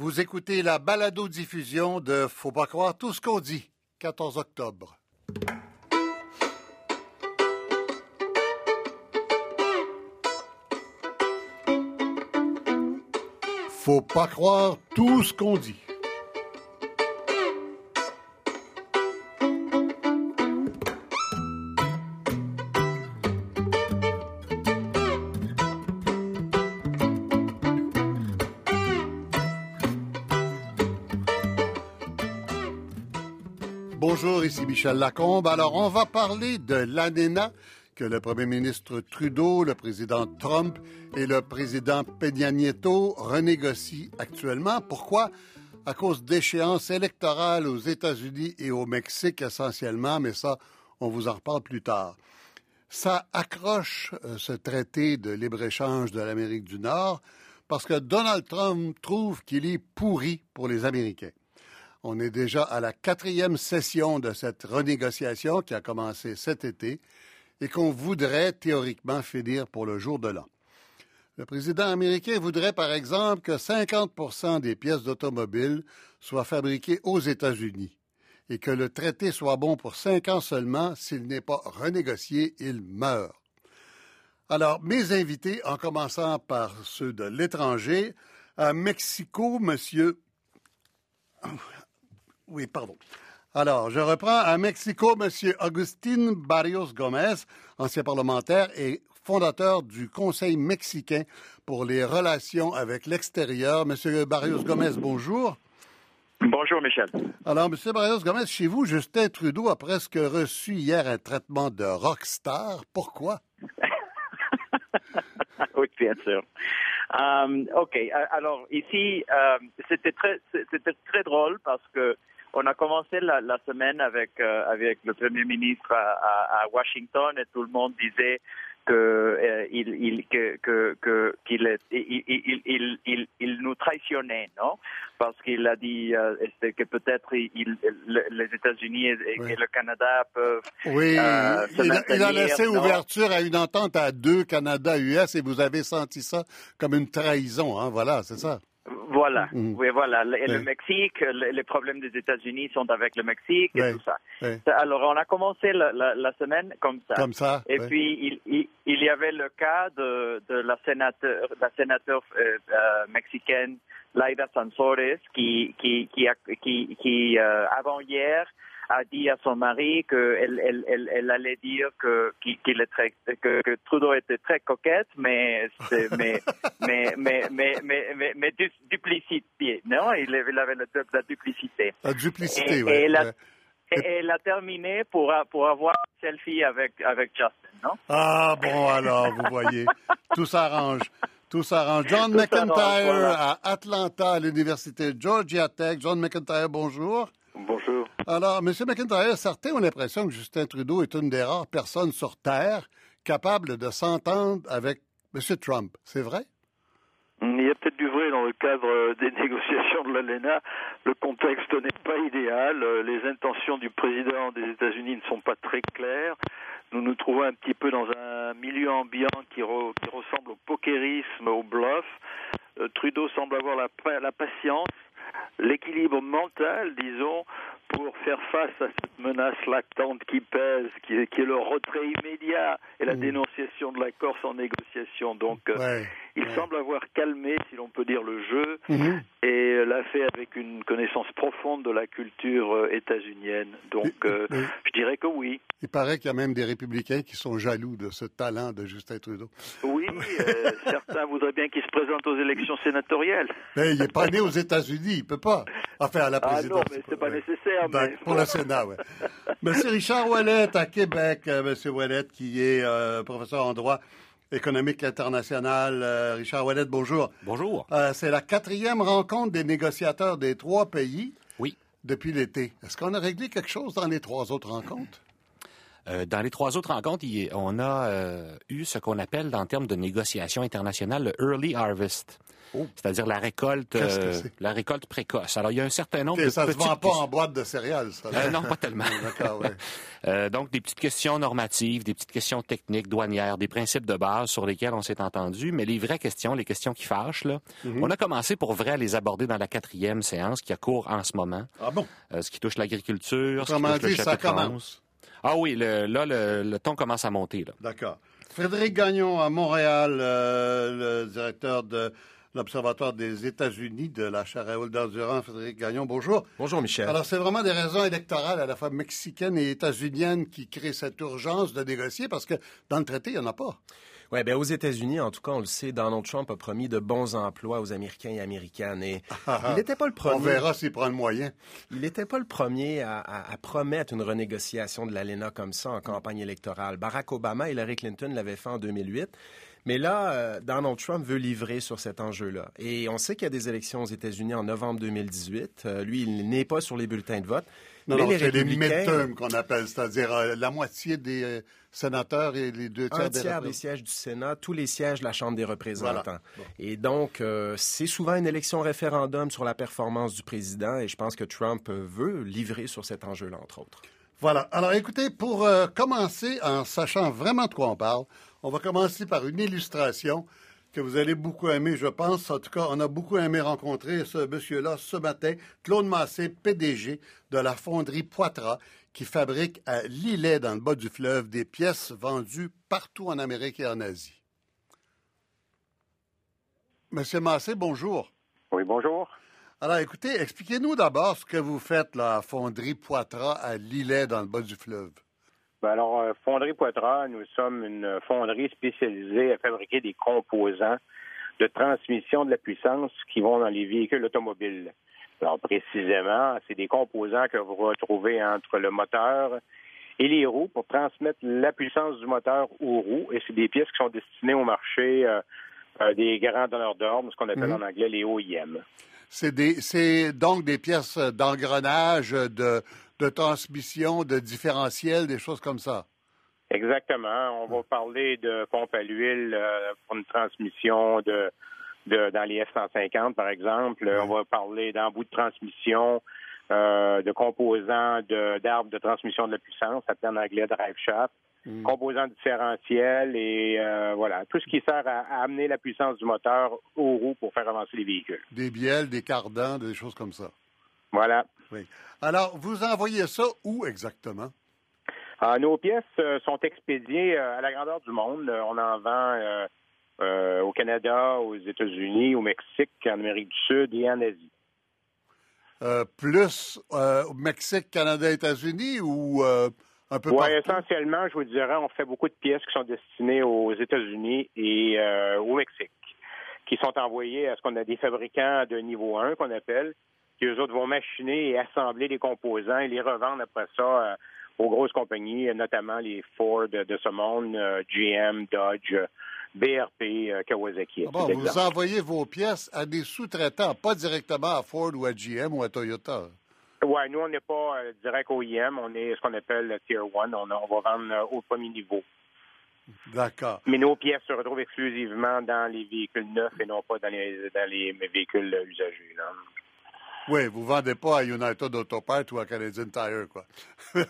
Vous écoutez la balado-diffusion de Faut pas croire tout ce qu'on dit, 14 octobre. Faut pas croire tout ce qu'on dit. Michel Lacombe. Alors, on va parler de l'ANENA que le premier ministre Trudeau, le président Trump et le président Peña Nieto renégocient actuellement. Pourquoi? À cause d'échéances électorales aux États-Unis et au Mexique essentiellement, mais ça, on vous en reparle plus tard. Ça accroche euh, ce traité de libre-échange de l'Amérique du Nord parce que Donald Trump trouve qu'il est pourri pour les Américains. On est déjà à la quatrième session de cette renégociation qui a commencé cet été et qu'on voudrait théoriquement finir pour le jour de l'an. Le président américain voudrait, par exemple, que 50% des pièces d'automobile soient fabriquées aux États-Unis et que le traité soit bon pour cinq ans seulement. S'il n'est pas renégocié, il meurt. Alors, mes invités, en commençant par ceux de l'étranger, à Mexico, monsieur. Oui, pardon. Alors, je reprends à Mexico, M. Agustín Barrios Gómez, ancien parlementaire et fondateur du Conseil mexicain pour les relations avec l'extérieur. M. Barrios Gómez, bonjour. Bonjour, Michel. Alors, M. Barrios Gómez, chez vous, Justin Trudeau a presque reçu hier un traitement de rockstar. Pourquoi? oui, bien sûr. Euh, OK. Alors, ici, euh, c'était très, c'était très drôle parce que on a commencé la, la semaine avec euh, avec le premier ministre à, à, Washington et tout le monde disait que euh, il, il que que qu'il il, il, il, il, nous traitionnait, non? Parce qu'il a dit euh, que peut-être les États-Unis et, le Canada peuvent. Oui, euh, il, a, il, a, laissé ouverture à une entente à deux Canada-US et vous avez senti ça comme une trahison, hein? Voilà, c'est ça. Voilà, mm. oui, voilà. Le, le Mexique, les problèmes des États-Unis sont avec le Mexique et tout ça. Alors, on a commencé la, la, la, semaine comme ça. Comme ça. Et puis, il, il, il, y avait le cas de, de la sénateur, la sénateur euh, euh, mexicaine Laida Sansores qui, qui, qui, qui, qui euh, avant hier, a dit à son mari qu'elle elle, elle, elle, allait dire que, qu'il est très, que, que, Trudeau était très coquette, mais, mais, mais, mais, mais, mais, mais, mais, duplicité. Non, il avait, la, la, duplicité. La duplicité, oui. Et, elle a, elle a terminé pour, pour avoir une selfie avec, avec Justin, non? Ah, bon, alors, vous voyez, tout s'arrange. Tout s'arrange. John McIntyre à Atlanta, à l'Université Georgia Tech. John McIntyre, bonjour. Bonjour. Alors, M. McIntyre, certains ont l'impression que Justin Trudeau est une des rares personnes sur Terre capables de s'entendre avec M. Trump. C'est vrai? Il y a peut-être du vrai dans le cadre des négociations de l'ALENA. Le contexte n'est pas idéal. Les intentions du président des États-Unis ne sont pas très claires. Nous nous trouvons un petit peu dans un milieu ambiant qui, ressemble au pokérisme, au bluff. Euh, Trudeau semble avoir la patience l'équilibre mental, disons, pour faire face à cette menace latente qui pèse, qui est, qui est le retrait immédiat et la mmh. dénonciation de la Corse en négociation. Donc, euh, il semble avoir calmé, si l'on peut dire, le jeu mmh. et l'a fait avec une connaissance profonde de la culture euh, états-unienne. Donc, euh, je dirais que oui. Il paraît qu'il y a même des républicains qui sont jaloux de ce talent de Justin Trudeau. Oui, certains voudraient bien qu'il se présente aux élections sénatoriales. Mais il n'est pas né aux États-Unis, il peut pas. Enfin, à la présidence. Ah non, mais c'est pas nécessaire. Ben, pour le Sénat, oui. Monsieur Richard Ouellet à Québec, euh, Monsieur Ouellet qui est euh, professeur en droit économique international. Euh, Richard Ouellet, bonjour. Bonjour. c'est la quatrième rencontre des négociateurs des trois pays. Oui. Depuis l'été. Est-ce qu'on a réglé quelque chose dans les trois autres rencontres? Euh, dans les trois autres rencontres, on a euh, eu ce qu'on appelle, en termes de négociation internationale, le early harvest. Oh. C'est-à-dire la récolte, euh, la récolte précoce. Alors, il y a un certain nombre de ça petites... se vend pas en boîte de céréales, ça. Non, pas tellement. donc, des petites questions normatives, des petites questions techniques, douanières, des principes de base sur lesquels on s'est entendu, mais les vraies questions, les questions qui fâchent, là, mhm. on a commencé pour vrai à les aborder dans la quatrième séance qui a cours en ce moment. Ah bon? Ce qui touche l'agriculture, ce qui touche le ça commence. Ah oui, là, le, le, ton commence à monter. D'accord. Frédéric Gagnon à Montréal, le directeur de l'Observatoire des États-Unis de la chaire Raoul d'Endurant, Frédéric Gagnon. Bonjour. Bonjour, Michel. Alors, c'est vraiment des raisons électorales à la fois mexicaines et états-uniennes qui créent cette urgence de négocier parce que dans le traité, il n'y en a pas. Oui, bien aux États-Unis, en tout cas, on le sait, Donald Trump a promis de bons emplois aux Américains et Américaines. Et il n'était pas le premier. On verra s'il prend le moyen. Il n'était pas le premier à, promettre une renégociation de l'ALENA comme ça en campagne électorale. Barack Obama et Hillary Clinton l'avaient fait en 2008. Mais là, euh, Donald Trump veut livrer sur cet enjeu-là. Et on sait qu'il y a des élections aux États-Unis en novembre 2018. Euh, lui, il n'est pas sur les bulletins de vote. Non, mais non, les c'est les midterms qu'on appelle, c'est-à-dire euh, la moitié des sénateurs et les deux tiers, Un tiers des, sièges du Sénat, tous les sièges de la Chambre des représentants. Et donc, c'est souvent une élection référendum sur la performance du président, et je pense que Trump veut livrer sur cet enjeu-là, entre autres. Voilà. Alors, écoutez, pour commencer, en sachant vraiment de quoi on parle, on va commencer par une illustration que vous allez beaucoup aimer, je pense. En tout cas, on a beaucoup aimé rencontrer ce monsieur-là ce matin, Claude Massé, PDG de la fonderie Poitras, qui fabrique à Lillet, dans le bas du fleuve, des pièces vendues partout en Amérique et en Asie. Monsieur Massé, bonjour. Oui, bonjour. Alors, écoutez, expliquez-nous d'abord ce que vous faites, la fonderie Poitras à Lillet, dans le bas du fleuve. Ben alors, euh, Fonderie Poitras, nous sommes une fonderie spécialisée à fabriquer des composants de transmission de la puissance qui vont dans les véhicules automobiles. Alors, précisément, c'est des composants que vous retrouvez entre le moteur et les roues pour transmettre la puissance du moteur aux roues. Et c'est des pièces qui sont destinées au marché euh, euh, des grands donneurs d'ordre, ce qu'on appelle mhm. en anglais les OEM. C'est donc des pièces d'engrenage de de transmission, de différentiel, des choses comme ça. Exactement. On va parler de pompe à l'huile euh, pour une transmission de, de dans les F-150, par exemple. On va parler d'embout de transmission, euh, de composants d'arbres de, transmission de la puissance, ça s'appelle en anglais drive shaft, mm. composants différentiels et euh, voilà, tout ce qui sert à, à, amener la puissance du moteur aux roues pour faire avancer les véhicules. Des bielles, des cardans, des choses comme ça. Voilà. Oui. Alors, vous envoyez ça où exactement? Ah, nos pièces euh, sont expédiées euh, à la grandeur du monde. Euh, on en vend au Canada, aux États-Unis, au Mexique, en Amérique du Sud et en Asie. plus au Mexique, Canada, États-Unis ou un peu Oui, essentiellement, je vous dirais, on fait beaucoup de pièces qui sont destinées aux États-Unis et au Mexique, qui sont envoyées à ce qu'on a des fabricants de niveau 1 qu'on appelle, qui eux autres vont machiner et assembler les composants et les revendre après ça euh, aux grosses compagnies, notamment les Ford de ce monde, euh, GM, Dodge, BRP, euh, Kawasaki. Ah vous envoyez vos pièces à des sous-traitants, pas directement à Ford ou à GM ou à Toyota. Oui, nous, on n'est pas direct OEM, on est ce qu'on appelle le Tier 1. On, on va vendre au premier niveau. D'accord. Mais nos pièces se retrouvent exclusivement dans les véhicules neufs et non pas dans les, dans les véhicules usagés. Là. Oui, vous ne vendez pas à United Auto Parts ou à Canadian Tire, quoi.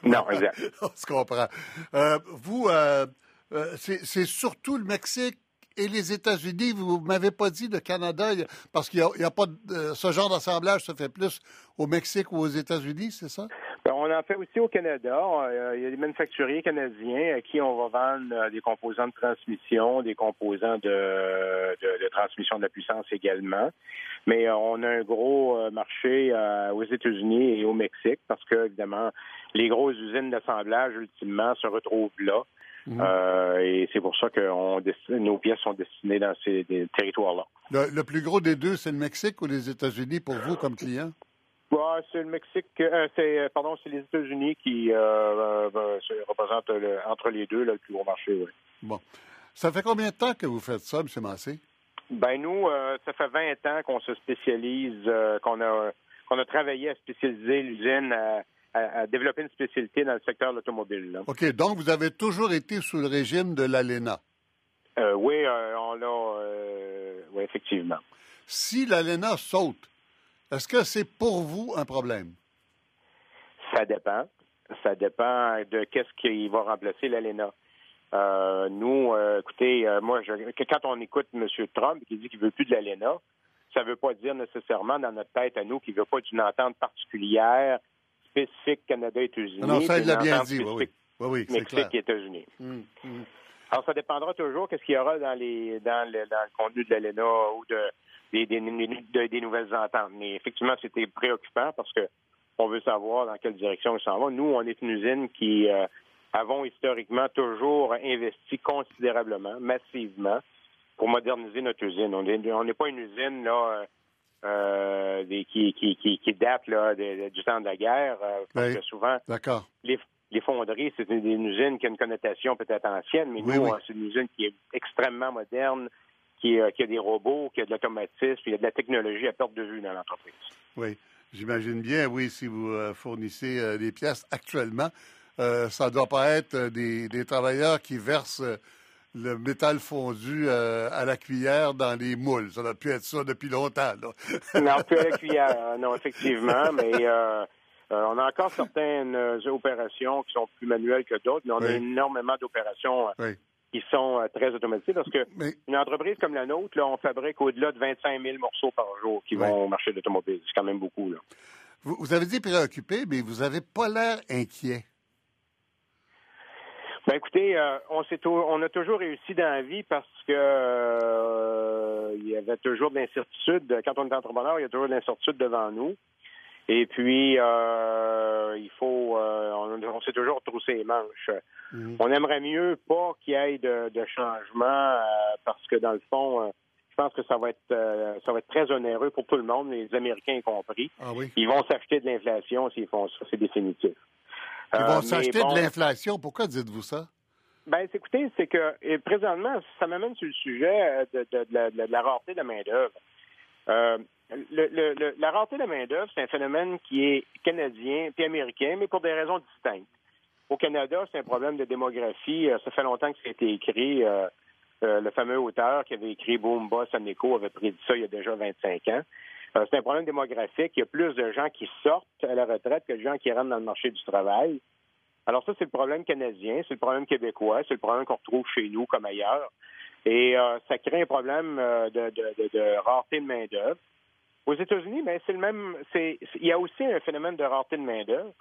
Non, exact. On se comprend. Euh, vous, euh, euh, c'est surtout le Mexique et les États-Unis. Vous m'avez pas dit le Canada, parce qu'il n'y a, pas de, ce genre d'assemblage se fait plus au Mexique ou aux États-Unis, c'est ça? Ben, on en fait aussi au Canada. Il y a des manufacturiers canadiens à qui on va vendre des composants de transmission, des composants de, de transmission de la puissance également. Mais euh, on a un gros euh, marché euh, aux États-Unis et au Mexique parce que, évidemment, les grosses usines d'assemblage, ultimement, se retrouvent là. Mhm. et c'est pour ça que nos pièces sont destinées dans ces territoires-là. Le, plus gros des deux, c'est le Mexique ou les États-Unis pour vous comme client? C'est le Mexique, c'est pardon, c'est les États-Unis qui représentent entre les deux le plus gros marché. Bon, ça fait combien de temps que vous faites ça, M. Massé? Ben nous, euh, ça fait 20 ans qu'on se spécialise, euh, qu'on a qu'on a travaillé à spécialiser l'usine à, à, développer une spécialité dans le secteur de l'automobile. OK, donc vous avez toujours été sous le régime de l'ALENA? Euh, oui, on l'a. oui, effectivement. Si l'ALENA saute, est-ce que c'est pour vous un problème? Ça dépend. Ça dépend de qu'est-ce qui va remplacer l'ALENA. Euh, nous, euh, écoutez, euh, moi, je, quand on écoute M. Trump qui dit qu'il veut plus de l'ALENA, ça ne veut pas dire nécessairement dans notre tête à nous qu'il ne veut pas d'une entente particulière spécifique Canada-États-Unis. Non, ça, il l'a bien dit, oui, oui. Mexique et États-Unis. Hum, hum. Alors, ça dépendra toujours qu'est-ce qu'il y aura dans, les, dans, le, dans le contenu de l'ALENA ou de, des, des, des, nouvelles ententes. Mais effectivement, c'était préoccupant parce que on veut savoir dans quelle direction ils s'en vont. Nous, on est une usine qui euh, avons historiquement toujours investi considérablement, massivement, pour moderniser notre usine. On n'est pas une usine là euh, qui, qui, qui, date là, du temps de la guerre, euh, parce que souvent les, les fonderies, c'est une, usine qui a une connotation peut-être ancienne, mais nous, c'est une usine qui est extrêmement moderne, qui, qui a des robots, qui a de l'automatisme, il y a de la technologie à perte de vue dans l'entreprise. Oui. J'imagine bien, oui, si vous euh, fournissez euh, des pièces actuellement, euh, ça ne doit pas être des, travailleurs qui versent le métal fondu à la cuillère dans les moules. Ça doit plus être ça depuis longtemps. non, plus à la cuillère, non, effectivement, mais on a encore certaines opérations qui sont plus manuelles que d'autres, mais on a énormément d'opérations qui sont euh, très automatisés parce que une entreprise comme la nôtre, là, on fabrique au-delà de 25 000 morceaux par jour qui vont au marché de l'automobile. C'est quand même beaucoup. Là. Vous, avez dit préoccupé, mais vous n'avez pas l'air inquiet. Ben écoutez, euh, on, on a toujours réussi dans la vie parce que euh, il y avait toujours de l'incertitude. Quand on est entrepreneur, il y a toujours de l'incertitude devant nous. Et puis, euh, il faut, euh, on, s'est toujours troussé les manches. Mhm. On aimerait mieux pas qu'il y ait de, de changement euh, parce que dans le fond, je pense que ça va être, ça va être très onéreux pour tout le monde, les Américains y compris. Ah oui. Ils vont s'acheter de l'inflation s'ils font ça, c'est définitif. Ils vont s'acheter de l'inflation. Pourquoi dites-vous ça? Ben, écoutez, c'est que et présentement, ça m'amène sur le sujet de, de, de, de la rareté de la main-d'œuvre. Euh, le, la rareté de main-d'œuvre, c'est un phénomène qui est canadien puis américain, mais pour des raisons distinctes. Au Canada, c'est un problème de démographie. Euh, ça fait longtemps que ça a été écrit. Euh, le fameux auteur qui avait écrit Boom Boss Nico avait prédit ça il y a déjà 25 ans. c'est un problème démographique. Il y a plus de gens qui sortent à la retraite que de gens qui rentrent dans le marché du travail. Alors ça, c'est le problème canadien, c'est le problème québécois, c'est le problème qu'on retrouve chez nous comme ailleurs. Et ça crée un problème de, de, de rareté de main-d'œuvre. Aux États-Unis, ben, c'est le même. Il y a aussi un phénomène de rareté de main-d'œuvre,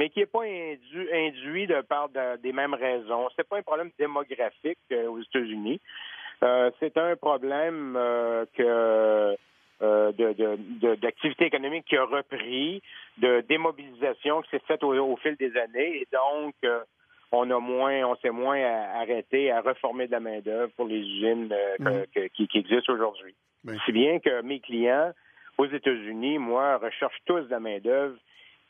mais qui n'est pas induit, de par des mêmes raisons. C'est pas un problème démographique euh, aux États-Unis. Euh, c'est un problème euh, que de, d'activité économique qui a repris, de démobilisation qui s'est faite au, fil des années, et donc on a moins, on s'est moins arrêté à reformer de la main d'œuvre pour les usines mm-hmm. qui, existent aujourd'hui. Si bien que mes clients aux États-Unis, moi, recherche tous de la main-d'œuvre.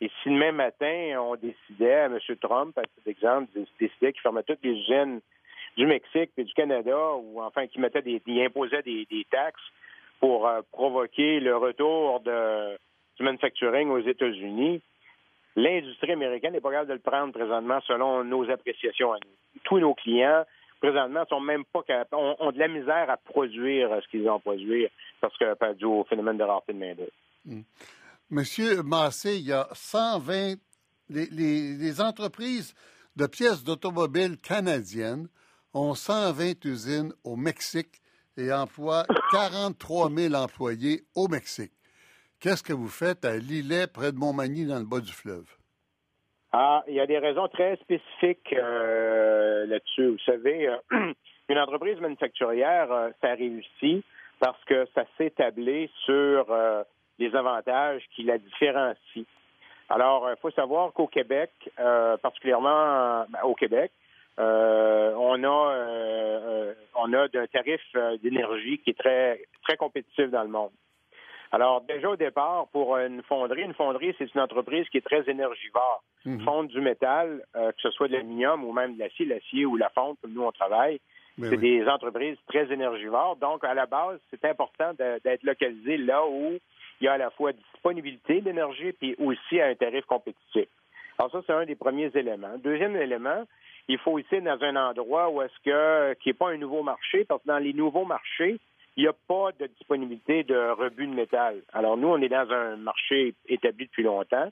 Et si le même matin, on décidait, à M. Trump, à titre d'exemple, décidait qu'il fermait toutes les usines du Mexique et du Canada, ou enfin qu'il mettait des, imposait des, taxes pour euh, provoquer le retour de, du manufacturing aux États-Unis, l'industrie américaine n'est pas capable de le prendre présentement selon nos appréciations. Tous nos clients présentement, sont même pas ont, de la misère à produire ce qu'ils ont produit parce que dû au phénomène de rareté de main-d'œuvre. Hmm. Monsieur Massé, il y a 120 les, entreprises de pièces d'automobiles canadiennes ont 120 usines au Mexique et emploient 43 000 employés au Mexique. Qu'est-ce que vous faites à Lillet, près de Montmagny, dans le bas du fleuve? Ah, il y a des raisons très spécifiques euh, là-dessus. Vous savez, euh, une entreprise manufacturière, euh, ça réussit parce que ça s'établit sur les avantages qui la différencient. Alors, il faut savoir qu'au Québec, particulièrement ben, au Québec, on a on a un tarif d'énergie qui est très très compétitif dans le monde. Alors, déjà au départ, pour une fonderie, une fonderie, c'est une entreprise qui est très énergivore. Mhm. Fonde du métal, euh, que ce soit de l'aluminium ou même de l'acier, l'acier ou la fonte, comme nous on travaille, ben c'est des entreprises très énergivores. Donc, à la base, c'est important d'être localisé là où il y a à la fois disponibilité d'énergie puis aussi à un tarif compétitif. Alors ça, c'est un des premiers éléments. Deuxième élément, il faut ici dans un endroit où est-ce que qui n'est pas un nouveau marché, parce que dans les nouveaux marchés, il n'y a pas de disponibilité de rebut de métal. Alors nous, on est dans un marché établi depuis longtemps.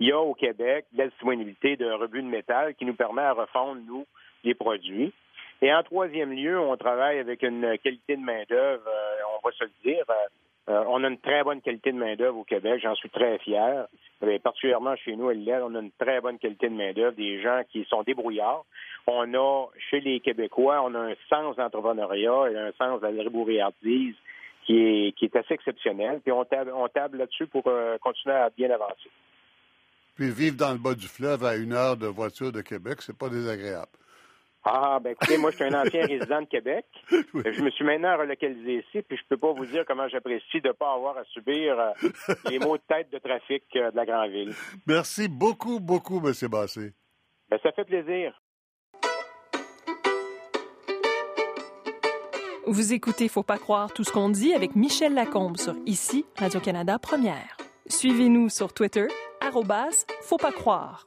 Il y a au Québec la disponibilité de rebut de métal qui nous permet à refondre, nous, les produits. Et en troisième lieu, on travaille avec une qualité de main-d'œuvre, euh, on va se le dire. Euh, euh, on a une très bonne qualité de main-d'œuvre au Québec, j'en suis très fier. particulièrement chez nous à Lille, on a une très bonne qualité de main-d'œuvre, des gens qui sont débrouillards. On a, chez les Québécois, on a un sens d'entrepreneuriat et un sens de la rébouillardise qui est, qui est assez exceptionnel. Puis on table, on table là-dessus pour continuer à bien avancer. Puis vivre dans le bas du fleuve à une heure de voiture de Québec, c'est pas désagréable. Ah, ben écoutez, moi, je suis un ancien résident de Québec. Je me suis maintenant relocalisé ici, puis je peux pas vous dire comment j'apprécie de ne pas avoir à subir euh, les maux de tête de trafic euh, de la grande ville. Merci beaucoup, beaucoup, M. Bassé. Ben, ça fait plaisir. Vous écoutez Faut pas croire tout ce qu'on dit avec Michel Lacombe sur Ici, Radio-Canada Première. Suivez-nous sur Twitter, arrobas, faut pas croire.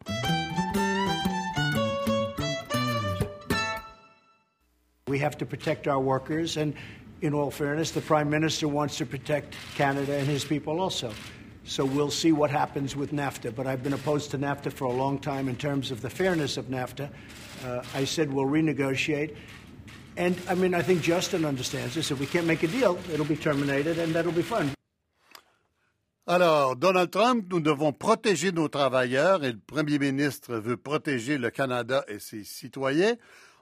We have to protect our workers, and in all fairness, the Prime Minister wants to protect Canada and his people also. So we'll see what happens with NAFTA. But I've been opposed to NAFTA for a long time in terms of the fairness of NAFTA. Uh, I said we'll renegotiate. And I mean, I think Justin understands this. If we can't make a deal, it'll be terminated, and that'll be fun. Alors, Donald Trump, nous devons protéger nos travailleurs et le premier ministre veut protéger le Canada et ses citoyens.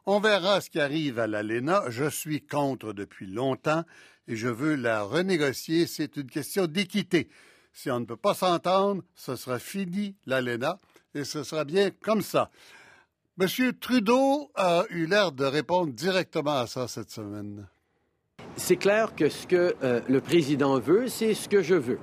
On verra ce qui arrive à l'ALENA. Je suis contre depuis longtemps et je veux la renégocier. C'est une question d'équité. Si on ne peut pas s'entendre, ce sera fini l'ALENA et ce sera bien comme ça. Monsieur Trudeau a eu l'air de répondre directement à ça cette semaine. C'est clair que ce que euh, le président veut, c'est ce que je veux.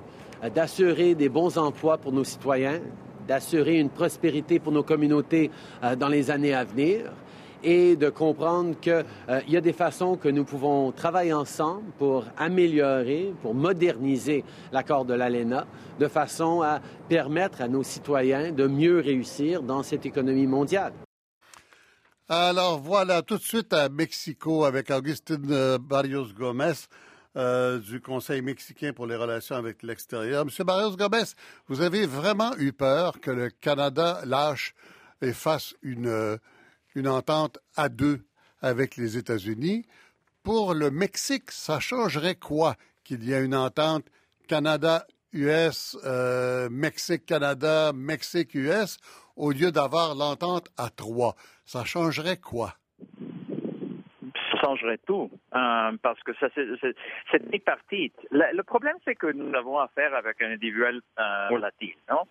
D'assurer des bons emplois pour nos citoyens, d'assurer une prospérité pour nos communautés euh, dans les années à venir et de comprendre qu'il euh, y a des façons que nous pouvons travailler ensemble pour améliorer, pour moderniser l'accord de l'ALENA, de façon à permettre à nos citoyens de mieux réussir dans cette économie mondiale. Alors voilà, tout de suite à Mexico avec Augustine euh, Barrios Gomez. Euh, du Conseil mexicain pour les relations avec l'extérieur. Monsieur Barrios Gomez, vous avez vraiment eu peur que le Canada lâche et fasse une, une entente à deux avec les États-Unis. Pour le Mexique, ça changerait quoi qu'il y ait une entente Canada-US, euh, Mexique-Canada, Mexique-US, au lieu d'avoir l'entente à trois? Ça changerait quoi? Ça changerait tout, euh, parce que ça, c'est tripartite. Le, le problème, c'est que nous avons affaire avec un individuel euh, volatile, non?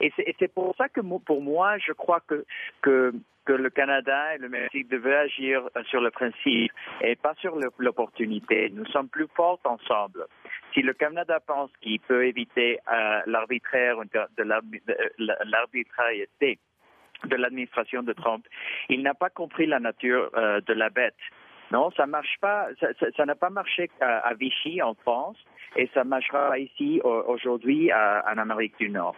Et c'est pour ça que pour moi, je crois que, que, le Canada et le Mexique devaient agir sur le principe et pas sur l'opportunité. Nous sommes plus forts ensemble. Si le Canada pense qu'il peut éviter euh, l'arbitraire de l'arbitrariété de l'administration de Trump, il n'a pas compris la nature euh, de la bête. Non, ça marche pas. Ça n'a pas marché à, Vichy en France et ça marchera ici aujourd'hui en Amérique du Nord.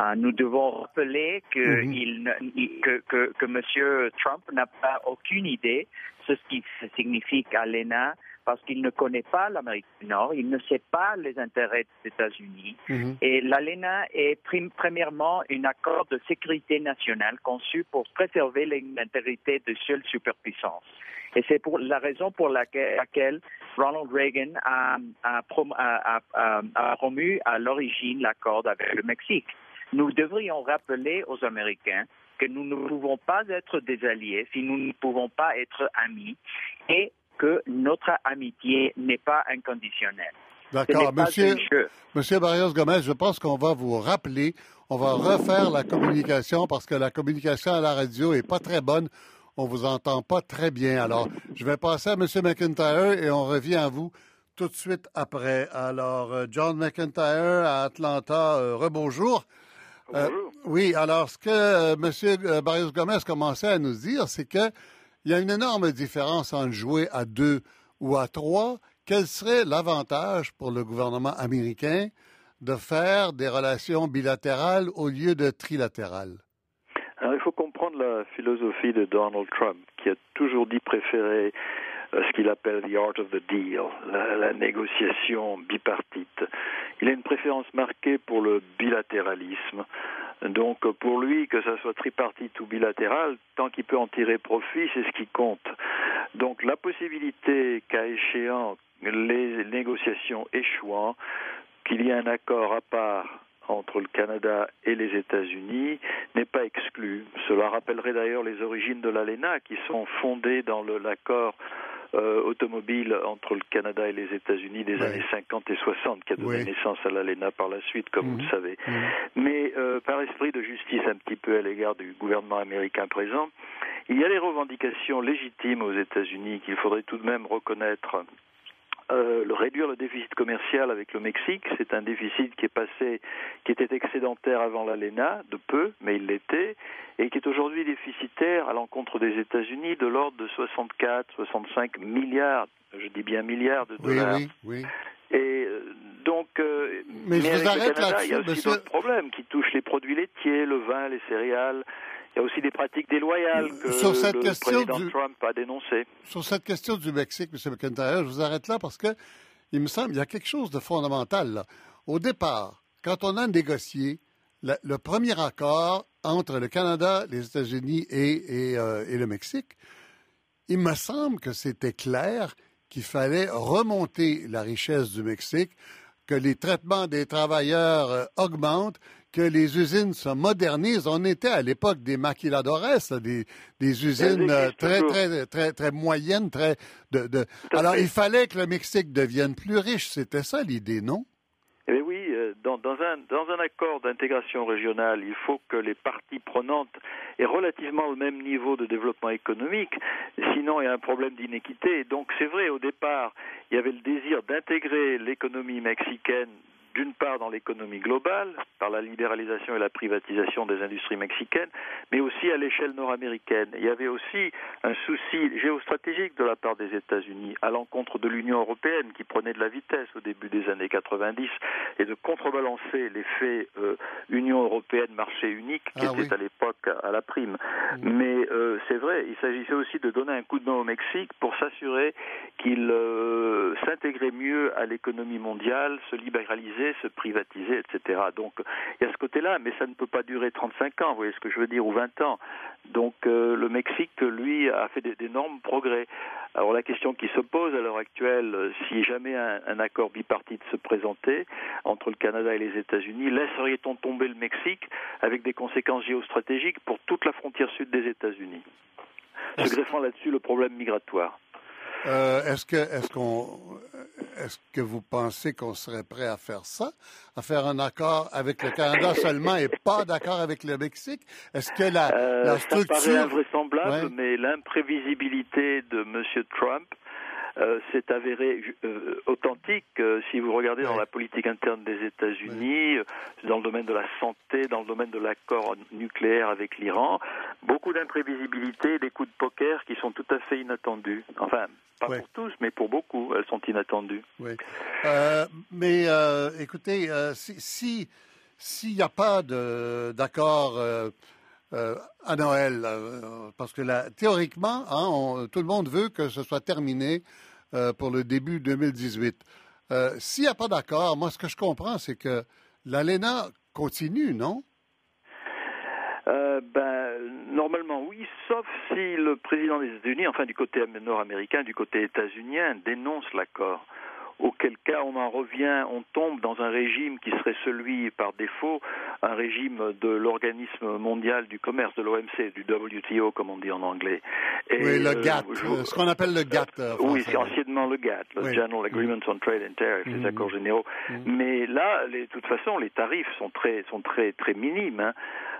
Euh, nous devons rappeler que, mhm. que, que, que M. Trump n'a pas aucune idée de ce qui signifie l'ENA parce qu'il ne connaît pas l'Amérique du Nord, il ne sait pas les intérêts des États-Unis. Mhm. Et l'ALENA est premièrement un accord de sécurité nationale conçu pour préserver l'intégrité de seule superpuissance. Et c'est pour la raison pour laquelle, Ronald Reagan a, a, a, a promu à l'origine l'accord avec le Mexique. Nous devrions rappeler aux Américains que nous ne pouvons pas être des alliés si nous ne pouvons pas être amis et que notre amitié n'est pas inconditionnelle. D'accord. Monsieur, Monsieur Barrios Gomez, je pense qu'on va vous rappeler, on va refaire la communication parce que la communication à la radio est pas très bonne. On vous entend pas très bien. Alors, je vais passer à Monsieur McIntyre et on revient à vous tout de suite après. Alors, euh, John McIntyre à Atlanta, euh, rebonjour. Euh, oui, alors ce que euh, M. Euh, Barrios Gomez commençait à nous dire, c'est qu'il y a une énorme différence entre jouer à deux ou à trois. Quel serait l'avantage pour le gouvernement américain de faire des relations bilatérales au lieu de trilatérales? il faut comprendre la philosophie de Donald Trump, qui a toujours dit préférer euh, ce qu'il appelle the art of the deal, la, négociation bipartite. Il a une préférence marquée pour le bilatéralisme. Donc pour lui, que ça soit tripartite ou bilatéral, tant qu'il peut en tirer profit, c'est ce qui compte. Donc la possibilité qu'à échéant, les négociations échouant, qu'il y ait un accord à part entre le Canada et les États-Unis n'est pas exclue. Cela rappellerait d'ailleurs les origines de l'ALENA qui sont fondées dans l'accord euh, automobile entre le Canada et les États-Unis des années 50 et 60 qui a donné naissance à l'ALENA par la suite, comme vous le mhm. savez. Mhm. Mais euh, par esprit de justice un petit peu à l'égard du gouvernement américain présent, il y a des revendications légitimes aux États-Unis qu'il faudrait tout de même reconnaître euh, le réduire le déficit commercial avec le Mexique. C'est un déficit qui est passé, qui était excédentaire avant l'ALENA, de peu, mais il l'était, et qui est aujourd'hui déficitaire à l'encontre des États-Unis de l'ordre de 64, 65 milliards, je dis bien milliards de dollars. Oui, oui, Et euh, donc, euh, mais, je vous arrête il y a aussi d'autres problèmes qui touchent les produits laitiers, le vin, les céréales, il y a aussi des pratiques déloyales que sur cette le question président Trump a dénoncées. Sur cette question du Mexique, M. McIntyre, je vous arrête là parce que il me semble qu'il y a quelque chose de fondamental. Là. Au départ, quand on a négocié le, premier accord entre le Canada, les États-Unis et, euh, et, le Mexique, il me semble que c'était clair qu'il fallait remonter la richesse du Mexique, que les traitements des travailleurs euh, augmentent, que les usines se modernisent. On était à l'époque des maquiladores, des, des usines euh, très, très, très, très moyennes, très de, Alors, il fallait que le Mexique devienne plus riche. C'était ça l'idée, non? Eh oui, euh, dans, dans, un, dans un accord d'intégration régionale, il faut que les parties prenantes aient relativement le même niveau de développement économique, sinon il y a un problème d'inéquité. Donc c'est vrai, au départ, il y avait le désir d'intégrer l'économie mexicaine d'une part dans l'économie globale, par la libéralisation et la privatisation des industries mexicaines, mais aussi à l'échelle nord-américaine. Il y avait aussi un souci géostratégique de la part des États-Unis à l'encontre de l'Union européenne qui prenait de la vitesse au début des années 90 et de contrebalancer l'effet euh, Union européenne marché unique qui ah était à l'époque à la prime. Mm. Mais euh, c'est vrai, il s'agissait aussi de donner un coup de main au Mexique pour s'assurer qu'il euh, s'intégrait mieux à l'économie mondiale, se se privatiser, etc. Donc il y a ce côté-là, mais ça ne peut pas durer 35 ans, vous voyez ce que je veux dire, ou 20 ans. Donc euh, le Mexique, lui, a fait d'énormes progrès. Alors la question qui se pose à l'heure actuelle, si jamais un, accord bipartite se présentait entre le Canada et les États-Unis, laisserait-on tomber le Mexique avec des conséquences géostratégiques pour toute la frontière sud des États-Unis? Se greffant là-dessus le problème migratoire. Euh, est-ce que est-ce qu'on est-ce que vous pensez qu'on serait prêt à faire ça, à faire un accord avec le Canada seulement et pas d'accord avec le Mexique? Est-ce que la, euh, la structure ça paraît invraisemblable, mais l'imprévisibilité de M. Trump euh, s'est avéré euh, authentique. Euh, si vous regardez dans la politique interne des États-Unis, dans le domaine de la santé, dans le domaine de l'accord nucléaire avec l'Iran, beaucoup d'imprévisibilité, des coups de poker qui sont tout à fait inattendus. Enfin, pas pour tous, mais pour beaucoup, elles sont inattendues. Mais écoutez, si s'il n'y a pas d'accord euh, à Noël, euh, parce que là, théoriquement, hein, tout le monde veut que ce soit terminé euh, pour le début 2018. S'il n'y a pas d'accord, moi, ce que je comprends, c'est que l'ALENA continue, non? ben, normalement, oui, sauf si le président des États-Unis, enfin du côté nord-américain, du côté états-unien, dénonce l'accord auquel cas on en revient, on tombe dans un régime qui serait celui par défaut, un régime de l'organisme mondial du commerce, de l'OMC, du WTO comme on dit en anglais. oui, le euh, GATT, ce qu'on appelle le GATT. Euh, oui, c'est anciennement le GATT, le General Agreement on Trade and Tariff, les mm-hmm. accords généraux. Mm-hmm. Mais là, de toute façon, les tarifs sont très, sont très, très minimes. Hein.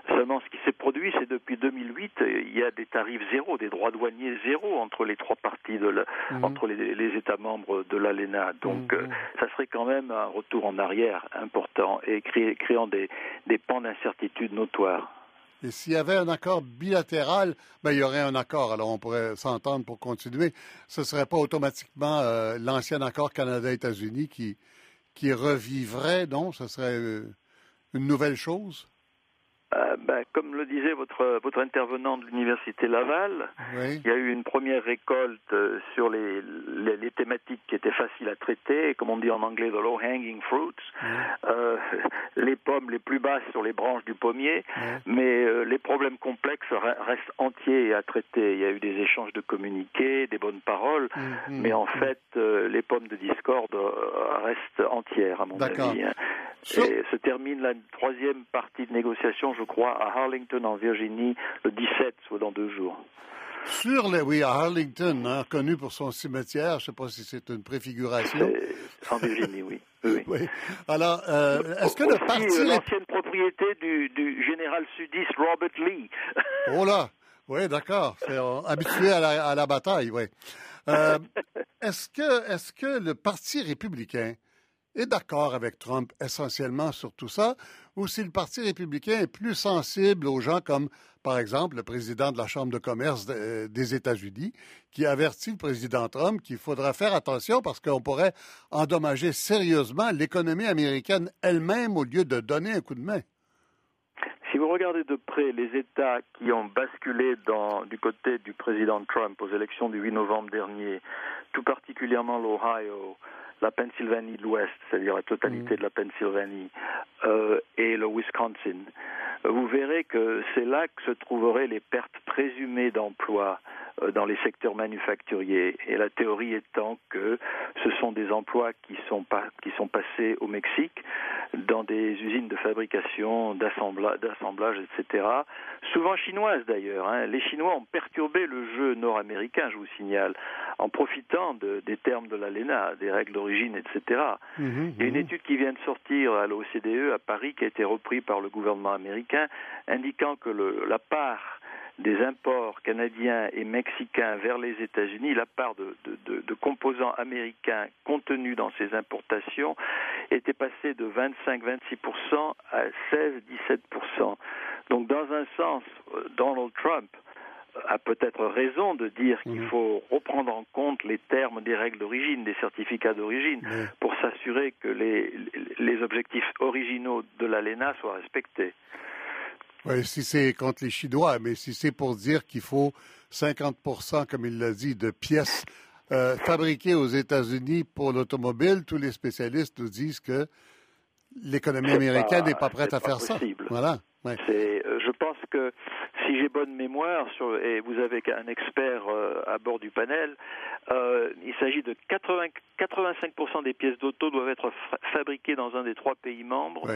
Seulement, ce qui s'est produit, c'est depuis 2008, il y a des tarifs zéro, des droits douaniers zéro entre les trois parties, de mhm. entre les, États membres de l'ALENA. Donc, euh, ça serait quand même un retour en arrière important et créant des, des pans d'incertitude notoires. Et s'il y avait un accord bilatéral, ben, il y aurait un accord. Alors, on pourrait s'entendre pour continuer. Ce ne serait pas automatiquement euh, l'ancien accord Canada-États-Unis qui, qui revivrait, non? Ce serait euh, une nouvelle chose? Euh, ben, comme le disait votre, votre intervenant de l'Université Laval, il y a eu une première récolte euh, sur les, les, thématiques qui étaient faciles à traiter, comme on dit en anglais, the low-hanging fruits, euh, les pommes les plus basses sur les branches du pommier, mais euh, les problèmes complexes restent entiers à traiter. Il y a eu des échanges de communiqués, des bonnes paroles, mm-hmm. mais en fait, les pommes de discorde restent entières, à mon avis. Hein. Et se termine la troisième partie de négociation, je crois, à Harlington, en Virginie, le 17, soit dans deux jours. Sur les, oui, à Harlington, hein, connu pour son cimetière, je ne sais pas si c'est une préfiguration. En Virginie, oui. oui. Alors, euh, est-ce que le parti... l'ancienne propriété du, du, général sudiste Robert Lee. oh là, oui, d'accord. C'est habitué à la, à la, bataille, oui. Euh, est-ce que, est-ce que le Parti républicain est d'accord avec Trump essentiellement sur tout ça, ou si le Parti républicain est plus sensible aux gens comme, par exemple, le président de la Chambre de commerce euh, des États-Unis, qui avertit le président Trump qu'il faudra faire attention parce qu'on pourrait endommager sérieusement l'économie américaine elle-même au lieu de donner un coup de main. Si vous regardez de près les États qui ont basculé du côté du président Trump aux élections du 8 novembre dernier, tout particulièrement l'Ohio, la Pennsylvanie de l'Ouest, c'est-à-dire la totalité mm. de la Pennsylvanie, euh, et le Wisconsin, vous verrez que c'est là que se trouveraient les pertes présumées d'emplois euh, dans les secteurs manufacturiers. Et la théorie étant que ce sont des emplois qui sont, pas, qui sont passés au Mexique dans des usines de fabrication, d'assemblage, etc. Souvent chinoises d'ailleurs. Hein. Les Chinois ont perturbé le jeu nord-américain, je vous signale, en profitant de, des termes de l'ALENA, des règles d'origine, etc. Mhm, Il y a une mhm. étude qui vient de sortir à l'OCDE à Paris qui a été reprise par le gouvernement américain, indiquant que le, la part des imports canadiens et mexicains vers les États-Unis, la part de, composants américains contenus dans ces importations était passée de 25-26% à 16-17%. Donc dans un sens, euh, Donald Trump a peut-être raison de dire qu'il mhm. faut reprendre en compte les termes des règles d'origine, des certificats d'origine, pour s'assurer que les, les objectifs originaux de l'ALENA soient respectés. Oui, si c'est contre les Chinois, mais si c'est pour dire qu'il faut 50 comme il l'a dit, de pièces euh, fabriquées aux États-Unis pour l'automobile, tous les spécialistes nous disent que l'économie américaine n'est pas, prête à faire ça. Voilà. Ouais. Euh, je pense que si j'ai bonne mémoire, sur, et vous avez un expert euh, à bord du panel, il s'agit de 80, 85% des pièces d'auto doivent être fabriquées dans un des trois pays membres.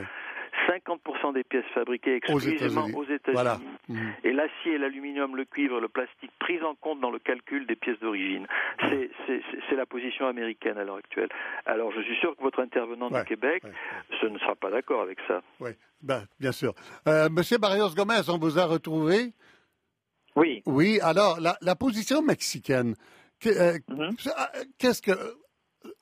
50% des pièces fabriquées exclusivement aux États-Unis. Mhm. Et l'acier, l'aluminium, le cuivre, le plastique pris en compte dans le calcul des pièces d'origine. C'est la position américaine à l'heure actuelle. Alors je suis sûr que votre intervenant du Québec, ce ne sera pas d'accord avec ça. Oui, ben, bien sûr. Euh, Monsieur Barrios Gomez, on vous a retrouvé? Oui. Oui, alors la, la position mexicaine, euh, mhm. qu'est-ce que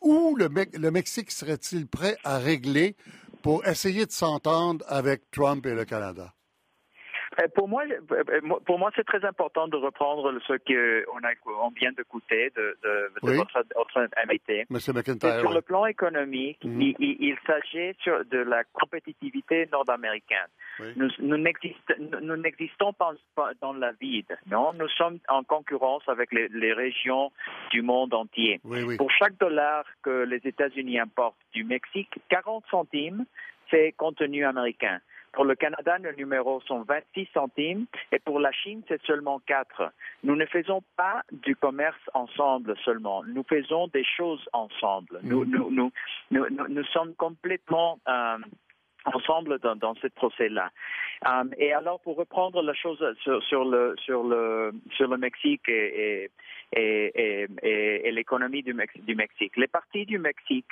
où le, le Mexique serait-il prêt à régler pour essayer de s'entendre avec Trump et le Canada? Euh, pour moi, euh, pour moi, c'est très important de reprendre ce qu'on a, on vient d'écouter de, de, de votre, votre, invité. Monsieur McIntyre. Sur le plan économique, mhm. il, il, s'agit de la compétitivité nord-américaine. Nous, nous n'existons pas dans la vide, non? Nous sommes en concurrence avec les, les régions du monde entier. Pour chaque dollar que les États-Unis importent du Mexique, 40 centimes, c'est contenu américain. Pour le Canada, le numéro sont 26 centimes et pour la Chine, c'est seulement 4. Nous ne faisons pas du commerce ensemble seulement. Nous faisons des choses ensemble. Nous, nous, nous, nous, nous sommes complètement euh, ensemble dans, dans ce procès-là. Euh, et alors, pour reprendre la chose sur, sur, le, sur, le, sur le Mexique et, et, et, et l'économie du, du Mexique, les partis du Mexique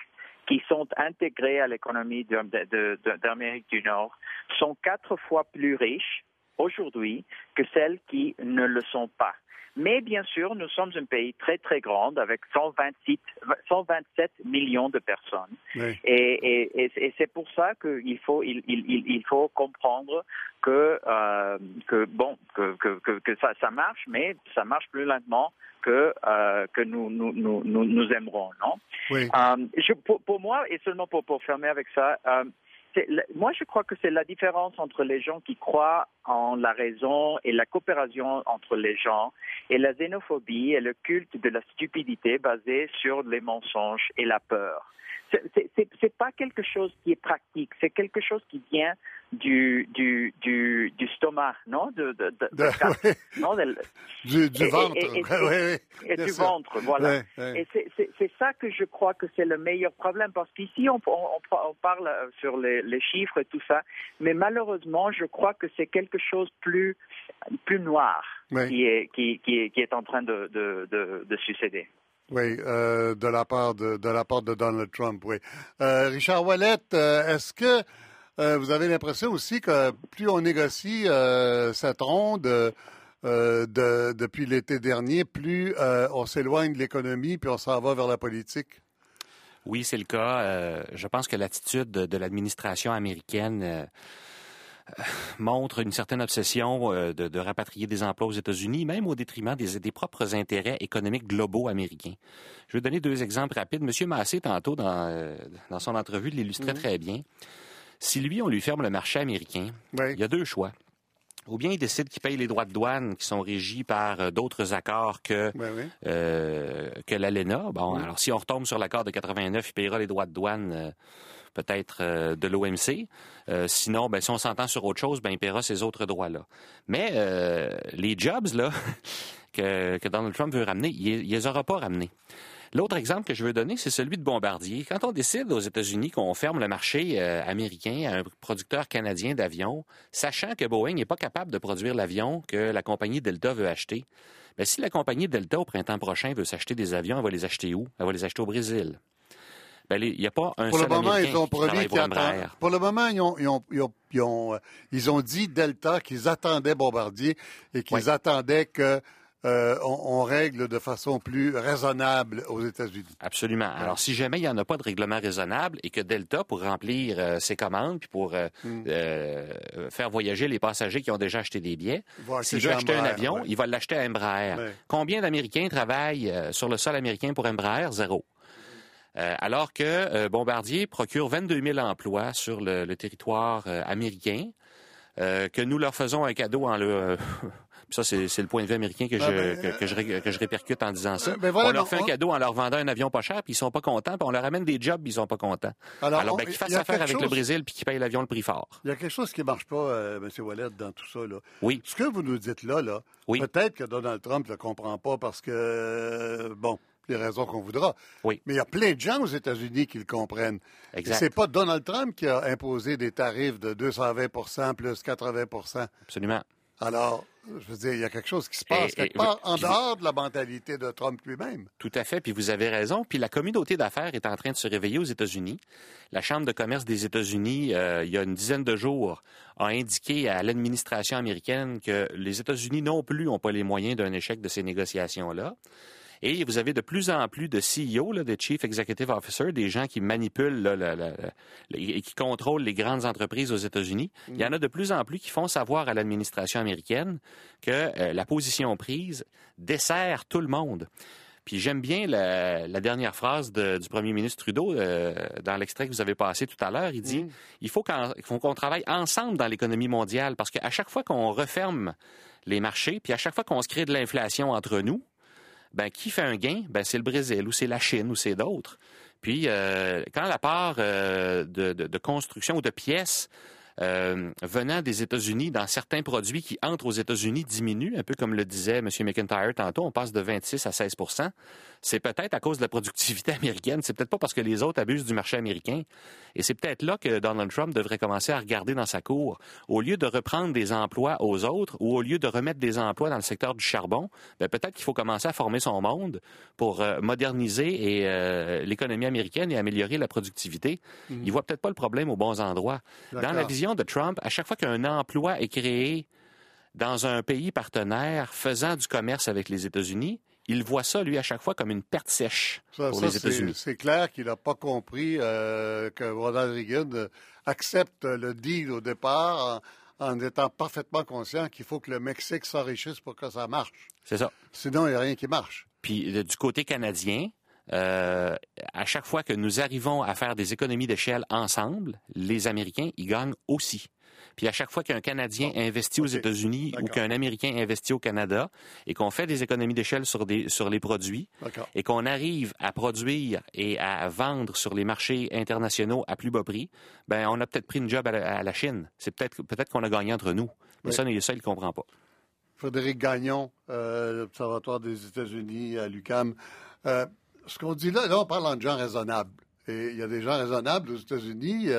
qui sont intégrés à l'économie d'Amérique du Nord sont quatre fois plus riches aujourd'hui que celles qui ne le sont pas. Mais bien sûr, nous sommes un pays très très grand avec 128, 127 millions de personnes. Et, c'est pour ça qu'il faut, il, il, faut comprendre que, euh, que bon, que, que, que ça, ça marche, mais ça marche plus lentement que, euh, que nous, nous, nous, nous, aimerons, non? Oui. Euh, pour, pour, moi, et seulement pour, pour fermer avec ça, moi, je crois que c'est la différence entre les gens qui croient en la raison et la coopération entre les gens et la xénophobie et le culte de la stupidité basé sur les mensonges et la peur. C'est pas quelque chose qui est pratique, c'est quelque chose qui vient du du du, du stomac, non, de, de, de, non, du, du, ventre, et, du ventre, voilà. Et c'est ça que je crois que c'est le meilleur problème parce qu'ici on, on, on, parle sur les, les, chiffres et tout ça, mais malheureusement je crois que c'est quelque chose plus plus noir qui est qui, qui, est, qui est en train de, de, de, de succéder. Oui, euh, de la part de, de la part de Donald Trump, oui. Euh, Richard Wallet, euh, est-ce que vous avez l'impression aussi que plus on négocie cette ronde de, depuis l'été dernier, plus on s'éloigne de l'économie puis on s'en va vers la politique? Oui, c'est le cas. je pense que l'attitude de l'administration américaine montre une certaine obsession euh, de, rapatrier des emplois aux États-Unis, même au détriment des, propres intérêts économiques globaux américains. Je vais donner deux exemples rapides. Monsieur Massé, tantôt, dans, euh, dans son entrevue, l'illustrait mhm. très bien. Si lui, on lui ferme le marché américain, il y a deux choix. Ou bien il décide qu'il paye les droits de douane qui sont régis par euh, d'autres accords que, que l'ALENA. Bon, alors si on retombe sur l'accord de 89, il payera les droits de douane peut-être euh, de l'OMC. Euh, sinon, ben, si on s'entend sur autre chose, ben, il paiera ces autres droits-là. Mais euh, les jobs là, que, que, Donald Trump veut ramener, il ne les aura pas ramenés. L'autre exemple que je veux donner, c'est celui de Bombardier. Quand on décide aux États-Unis qu'on ferme le marché américain à un producteur canadien d'avions, sachant que Boeing n'est pas capable de produire l'avion que la compagnie Delta veut acheter, bien, si la compagnie Delta au printemps prochain veut s'acheter des avions, elle va les acheter où? Elle va les acheter au Brésil. Ben, il n'y a pas un pour seul le moment, ils ont pour, pour le moment, ils ont, ils ont, ils ont, ils ont dit Delta qu'ils attendaient Bombardier et qu'ils attendaient que euh, on, règle de façon plus raisonnable aux États-Unis. Absolument. Alors, si jamais il n'y en a pas de règlement raisonnable et que Delta, pour remplir euh, ses commandes, puis pour euh, hmm. faire voyager les passagers qui ont déjà acheté des billets, s'il veut acheter un avion, il va l'acheter à Embraer. Combien d'Américains travaillent sur le sol américain pour Embraer? Zéro. Euh, alors que euh, Bombardier procure 22 000 emplois sur le, territoire euh, américain, que nous leur faisons un cadeau en le... ça, c'est, le point de vue américain que, je, ben, que, je, répercute en disant ça. Ben on leur fait un cadeau en leur vendant un avion pas cher, puis ils sont pas contents, puis on leur amène des jobs, puis ils sont pas contents. Alors, ben, qu'ils fassent affaire avec le Brésil, puis qu'ils payent l'avion le prix fort. Il y a quelque chose qui marche pas, M. Wallet, dans tout ça. Là. Oui. Ce que vous nous dites là, là peut-être que Donald Trump ne le comprend pas parce que, bon, les raisons qu'on voudra. Oui. Mais il y a plein de gens aux États-Unis qui le comprennent. Exact. C'est pas Donald Trump qui a imposé des tarifs de 220% plus 80% Absolument. Alors, je veux dire, il y a quelque chose qui se passe quelque part en dehors de la mentalité de Trump lui-même. Tout à fait, puis vous avez raison. Puis la communauté d'affaires est en train de se réveiller aux États-Unis. La Chambre de commerce des États-Unis, euh, il y a une dizaine de jours, a indiqué à l'administration américaine que les États-Unis non plus n'ont pas les moyens d'un échec de ces négociations-là. Et vous avez de plus en plus de CEO, là, de Chief Executive Officer, des gens qui manipulent et qui contrôlent les grandes entreprises aux États-Unis. Il y en a de plus en plus qui font savoir à l'administration américaine que euh, la position prise dessert tout le monde. Puis j'aime bien la, dernière phrase du premier ministre Trudeau euh, dans l'extrait que vous avez passé tout à l'heure. Il dit mm. il faut qu'on travaille ensemble dans l'économie mondiale parce qu'à chaque fois qu'on referme les marchés, puis à chaque fois qu'on se crée de l'inflation entre nous, ben qui fait un gain? Ben c'est le Brésil ou c'est la Chine ou c'est d'autres. Puis euh, quand la part euh, de, de, construction ou de pièces euh, venant des États-Unis dans certains produits qui entrent aux États-Unis diminuent, un peu comme le disait M. McIntyre tantôt, on passe de 26 à 16 c'est peut-être à cause de la productivité américaine. C'est peut-être pas parce que les autres abusent du marché américain. Et c'est peut-être là que Donald Trump devrait commencer à regarder dans sa cour. Au lieu de reprendre des emplois aux autres ou au lieu de remettre des emplois dans le secteur du charbon, ben peut-être qu'il faut commencer à former son monde pour euh, moderniser et, euh, l'économie américaine et améliorer la productivité. Mhm. Il voit peut-être pas le problème aux bons endroits. Dans la vision de Trump, à chaque fois qu'un emploi est créé dans un pays partenaire faisant du commerce avec les États-Unis, il voit ça, lui, à chaque fois, comme une perte sèche pour les États-Unis. C'est clair qu'il n'a pas compris euh, que Ronald Reagan accepte le deal au départ en, étant parfaitement conscient qu'il faut que le Mexique s'enrichisse pour que ça marche. C'est ça. Sinon, il n'y a rien qui marche. Puis du côté canadien, euh, à chaque fois que nous arrivons à faire des économies d'échelle ensemble, les Américains y gagnent aussi. Puis à chaque fois qu'un Canadien investit aux États-Unis ou qu'un Américain investit au Canada et qu'on fait des économies d'échelle sur, sur les produits et qu'on arrive à produire et à vendre sur les marchés internationaux à plus bas prix, ben on a peut-être pris une job à la, Chine. C'est peut-être peut-être qu'on a gagné entre nous. Mais ça, ça, il ne comprend pas. Frédéric Gagnon, euh, l'Observatoire des États-Unis à l'UCAM. Euh, ce qu'on dit là, là, on parle en gens raisonnables. Et il y a des gens raisonnables aux États-Unis.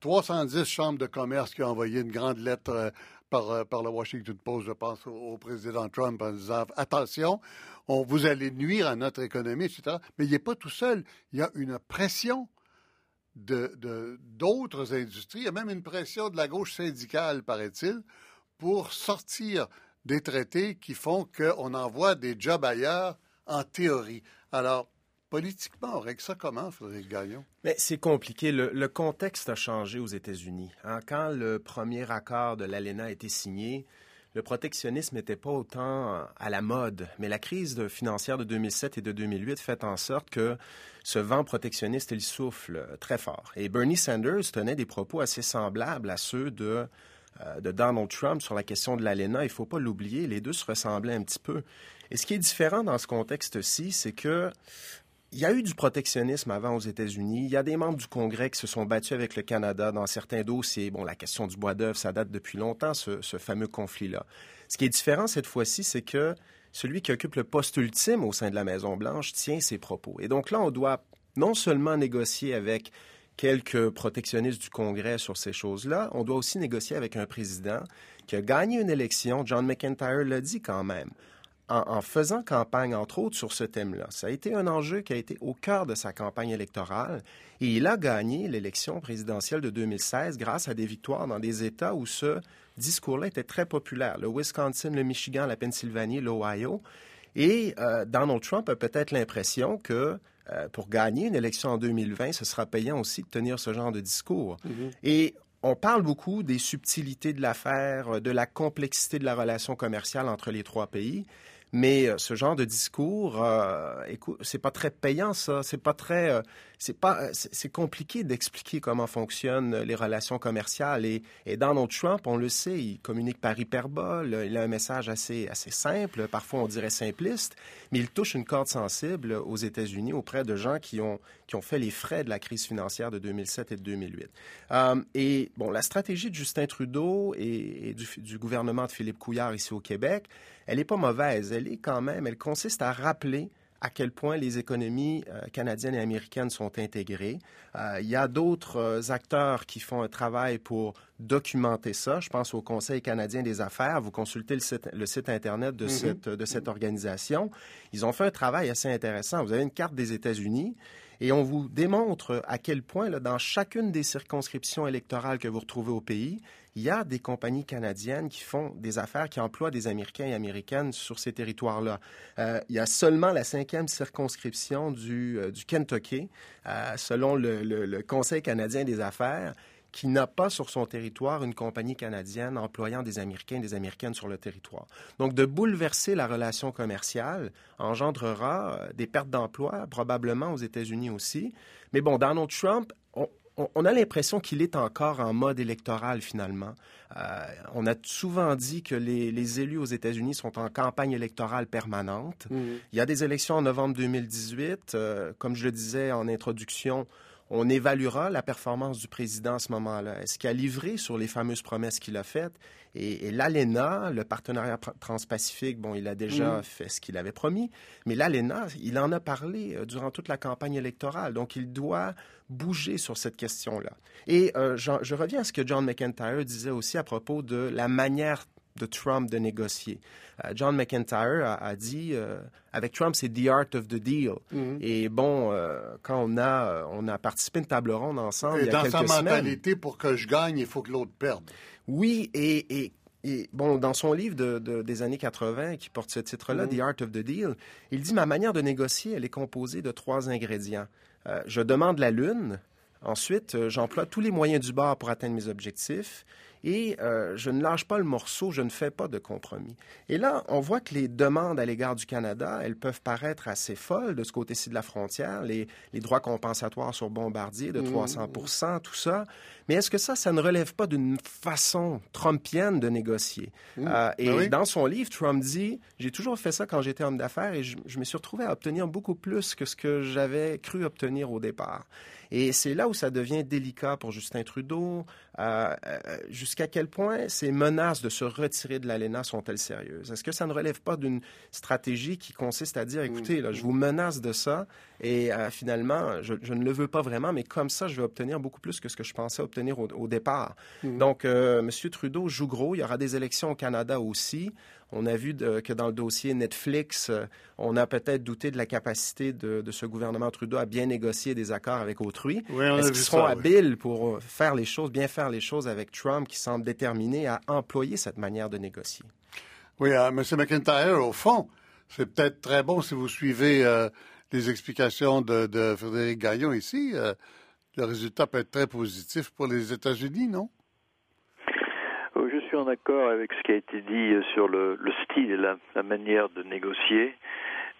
310 chambres de commerce qui ont envoyé une grande lettre euh, par, euh, par le Washington Post, je pense, au, président Trump en disant attention, on vous allez nuire à notre économie, etc. Mais il n'est pas tout seul. Il y a une pression de, d'autres industries. Il y a même une pression de la gauche syndicale, paraît-il, pour sortir des traités qui font qu'on envoie des jobs ailleurs en théorie. Alors, Politiquement, on règle ça comment, Frédéric Gagnon? Mais c'est compliqué. Le, contexte a changé aux États-Unis. Hein. Quand le premier accord de l'ALENA a été signé, le protectionnisme n'était pas autant à la mode, mais la crise financière de 2007 et de 2008 fait en sorte que ce vent protectionniste, il souffle très fort. Et Bernie Sanders tenait des propos assez semblables à ceux de, euh, de Donald Trump sur la question de l'ALENA. Il ne faut pas l'oublier, les deux se ressemblaient un petit peu. Et ce qui est différent dans ce contexte-ci, c'est que il y a eu du protectionnisme avant aux États-Unis. Il y a des membres du Congrès qui se sont battus avec le Canada dans certains dossiers. Bon, la question du bois d'œuvre, ça date depuis longtemps, ce, fameux conflit-là. Ce qui est différent cette fois-ci, c'est que celui qui occupe le poste ultime au sein de la Maison-Blanche tient ses propos. Et donc là, on doit non seulement négocier avec quelques protectionnistes du Congrès sur ces choses-là, on doit aussi négocier avec un président qui a gagné une élection. John McIntyre l'a dit quand même en, faisant campagne, entre autres, sur ce thème-là. Ça a été un enjeu qui a été au cœur de sa campagne électorale et il a gagné l'élection présidentielle de 2016 grâce à des victoires dans des États où ce discours-là était très populaire. Le Wisconsin, le Michigan, la Pennsylvanie, l'Ohio. Et euh, Donald Trump a peut-être l'impression que euh, pour gagner une élection en 2020, ce sera payant aussi de tenir ce genre de discours. Mm-hmm. Et on parle beaucoup des subtilités de l'affaire, de la complexité de la relation commerciale entre les trois pays. Mais euh, ce genre de discours, euh, écoute, c'est pas très payant, ça. C'est pas très. Euh, c'est pas. Euh, c'est compliqué d'expliquer comment fonctionnent les relations commerciales. Et, et, Donald Trump, on le sait, il communique par hyperbole. Il a un message assez, assez simple, parfois on dirait simpliste, mais il touche une corde sensible aux États-Unis auprès de gens qui ont, qui ont fait les frais de la crise financière de 2007 et de 2008. et bon, la stratégie de Justin Trudeau et, du, du gouvernement de Philippe Couillard ici au Québec, elle n'est pas mauvaise. Elle est quand même, elle consiste à rappeler à quel point les économies euh, canadiennes et américaines sont intégrées. Euh, il y a d'autres euh, acteurs qui font un travail pour documenter ça. Je pense au Conseil canadien des affaires. Vous consultez le site, le site Internet de, mm-hmm. cette, de cette organisation. Ils ont fait un travail assez intéressant. Vous avez une carte des États-Unis et on vous démontre à quel point, là, dans chacune des circonscriptions électorales que vous retrouvez au pays, il y a des compagnies canadiennes qui font des affaires, qui emploient des Américains et Américaines sur ces territoires-là. Euh, il y a seulement la cinquième circonscription du, euh, du Kentucky, euh, selon le, Conseil canadien des affaires, qui n'a pas sur son territoire une compagnie canadienne employant des Américains et des Américaines sur le territoire. Donc, de bouleverser la relation commerciale engendrera des pertes d'emplois, probablement aux États-Unis aussi. Mais bon, Donald Trump, on, a l'impression qu'il est encore en mode électoral finalement. Euh, on a souvent dit que les, élus aux États-Unis sont en campagne électorale permanente. Mmh. Il y a des élections en novembre 2018. Euh, comme je le disais en introduction, on évaluera la performance du président à ce moment-là. Est-ce qu'il a livré sur les fameuses promesses qu'il a faites? Et, l'ALENA, le partenariat transpacifique, bon, il a déjà mm. fait ce qu'il avait promis, mais l'ALENA, il en a parlé euh, durant toute la campagne électorale. Donc, il doit bouger sur cette question-là. Et euh, je, reviens à ce que John McIntyre disait aussi à propos de la manière de Trump de négocier. Euh, John McIntyre a, dit, euh, avec Trump, c'est the art of the deal. Mhm. Et bon, euh, quand on a, on a participé à une table ronde ensemble il y a quelques dans sa mentalité, pour que je gagne, il faut que l'autre perde. Oui, et, et, bon, dans son livre de, des années 80, qui porte ce titre-là, mhm. The Art of the Deal, il dit, ma manière de négocier, elle est composée de trois ingrédients. je demande la lune, ensuite, j'emploie tous les moyens du bord pour atteindre mes objectifs, et euh, je ne lâche pas le morceau, je ne fais pas de compromis. Et là, on voit que les demandes à l'égard du Canada, elles peuvent paraître assez folles de ce côté-ci de la frontière, les, droits compensatoires sur Bombardier de 300% mmh. tout ça. Mais est-ce que ça, ça ne relève pas d'une façon trumpienne de négocier? Mmh. Euh, et ben dans son livre, Trump dit, j'ai toujours fait ça quand j'étais homme d'affaires et je, je me suis retrouvé à obtenir beaucoup plus que ce que j'avais cru obtenir au départ. Et c'est là où ça devient délicat pour Justin Trudeau. Euh, euh, jusqu'à quel point ces menaces de se retirer de l'ALENA sont-elles sérieuses? Est-ce que ça ne relève pas d'une stratégie qui consiste à dire, écoutez, là, je vous menace de ça et euh, finalement, je, ne le veux pas vraiment, mais comme ça, je vais obtenir beaucoup plus que ce que je pensais obtenir au, départ. Mm. Donc, M. Trudeau joue gros. Il y aura des élections au Canada aussi. On a vu que dans le dossier Netflix, on a peut-être douté de la capacité de, ce gouvernement Trudeau à bien négocier des accords avec autrui. Est-ce qu'ils seront habiles pour faire les choses, bien faire les choses avec Trump, qui semble déterminé à employer cette manière de négocier? Oui, euh, M. McIntyre, au fond, c'est peut-être très bon si vous suivez euh, les explications de, Frédéric Gaillon ici. le résultat peut être très positif pour les États-Unis, non? en accord avec ce qui a été dit sur le, style et la, manière de négocier,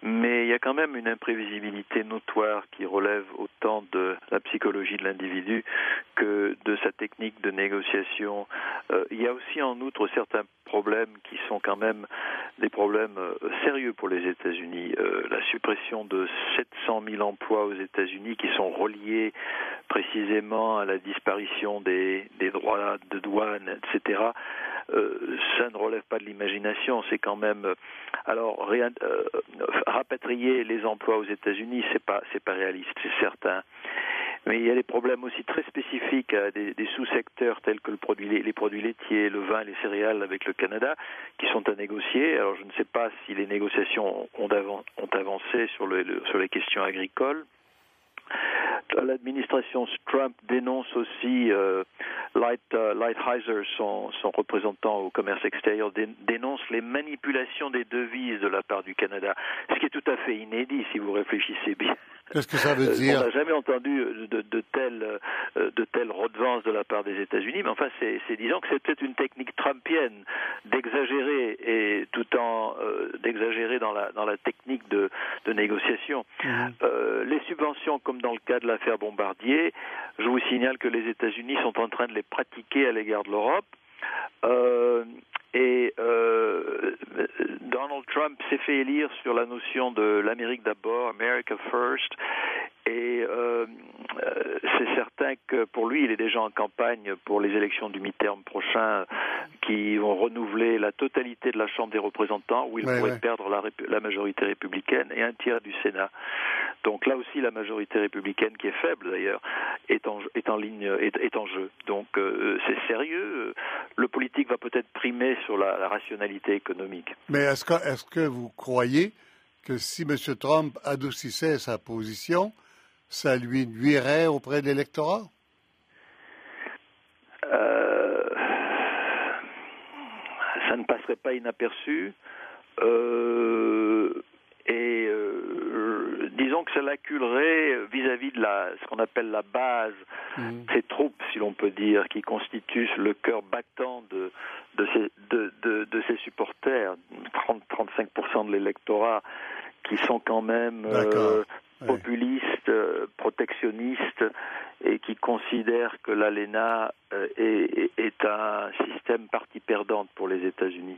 mais il y a quand même une imprévisibilité notoire qui relève autant de la psychologie de l'individu que de sa technique de négociation. Euh, il y a aussi en outre certains problèmes qui sont quand même des problèmes euh, sérieux pour les États-Unis. Euh, la suppression de 700 000 emplois aux États-Unis qui sont reliés précisément à la disparition des, droits de douane, etc. Ça ne relève pas de l'imagination, c'est quand même alors rapatrier les emplois aux États-Unis, c'est pas c'est pas réaliste, c'est certain. Mais il y a des problèmes aussi très spécifiques à des, sous-secteurs tels que les produits laitiers, le vin, les céréales avec le Canada, qui sont à négocier. Alors je ne sais pas si les négociations ont, avancé sur les questions agricoles. L'administration Trump dénonce aussi euh, Light, uh, Lighthizer, son, son, représentant au commerce extérieur, dénonce les manipulations des devises de la part du Canada, ce qui est tout à fait inédit si vous réfléchissez bien. Qu'est-ce que ça veut euh, dire On n'a jamais entendu de, de, telles euh, de redevances de la part des États-Unis, mais enfin, c'est, disons que c'est peut-être une technique trumpienne d'exagérer et tout en euh, d'exagérer dans la dans la technique de, de négociation. Mhm. les subventions, comme dans le cas de l'affaire Bombardier, je vous signale que les États-Unis sont en train de les pratiquer à l'égard de l'Europe. Et euh, Donald Trump s'est fait élire sur la notion de l'Amérique d'abord, America First, et euh, euh, c'est certain que pour lui, il est déjà en campagne pour les élections du mi-terme prochain qui vont renouveler la totalité de la Chambre des représentants, où il pourrait perdre la, la, majorité républicaine et un tiers du Sénat. Donc là aussi, la majorité républicaine, qui est faible d'ailleurs, est en, est en ligne, est, en jeu. Donc euh, c'est sérieux. Le politique va peut-être primer sur la, la rationalité économique. Mais est-ce que, est-ce que vous croyez que si M. Trump adoucissait sa position, ça lui nuirait auprès de l'électorat? Euh, ça ne passerait pas inaperçu. Euh, et euh, disons que ça l'acculerait vis-à-vis de la, ce qu'on appelle la base, mmh. ces troupes, si l'on peut dire, qui constituent le cœur battant de, de, ses, de, de, de ses supporters, 30-35% de l'électorat, qui sont quand même populistes, euh, protectionnistes et qui considèrent que l'ALENA euh, est, est, un système partie perdante pour les États-Unis.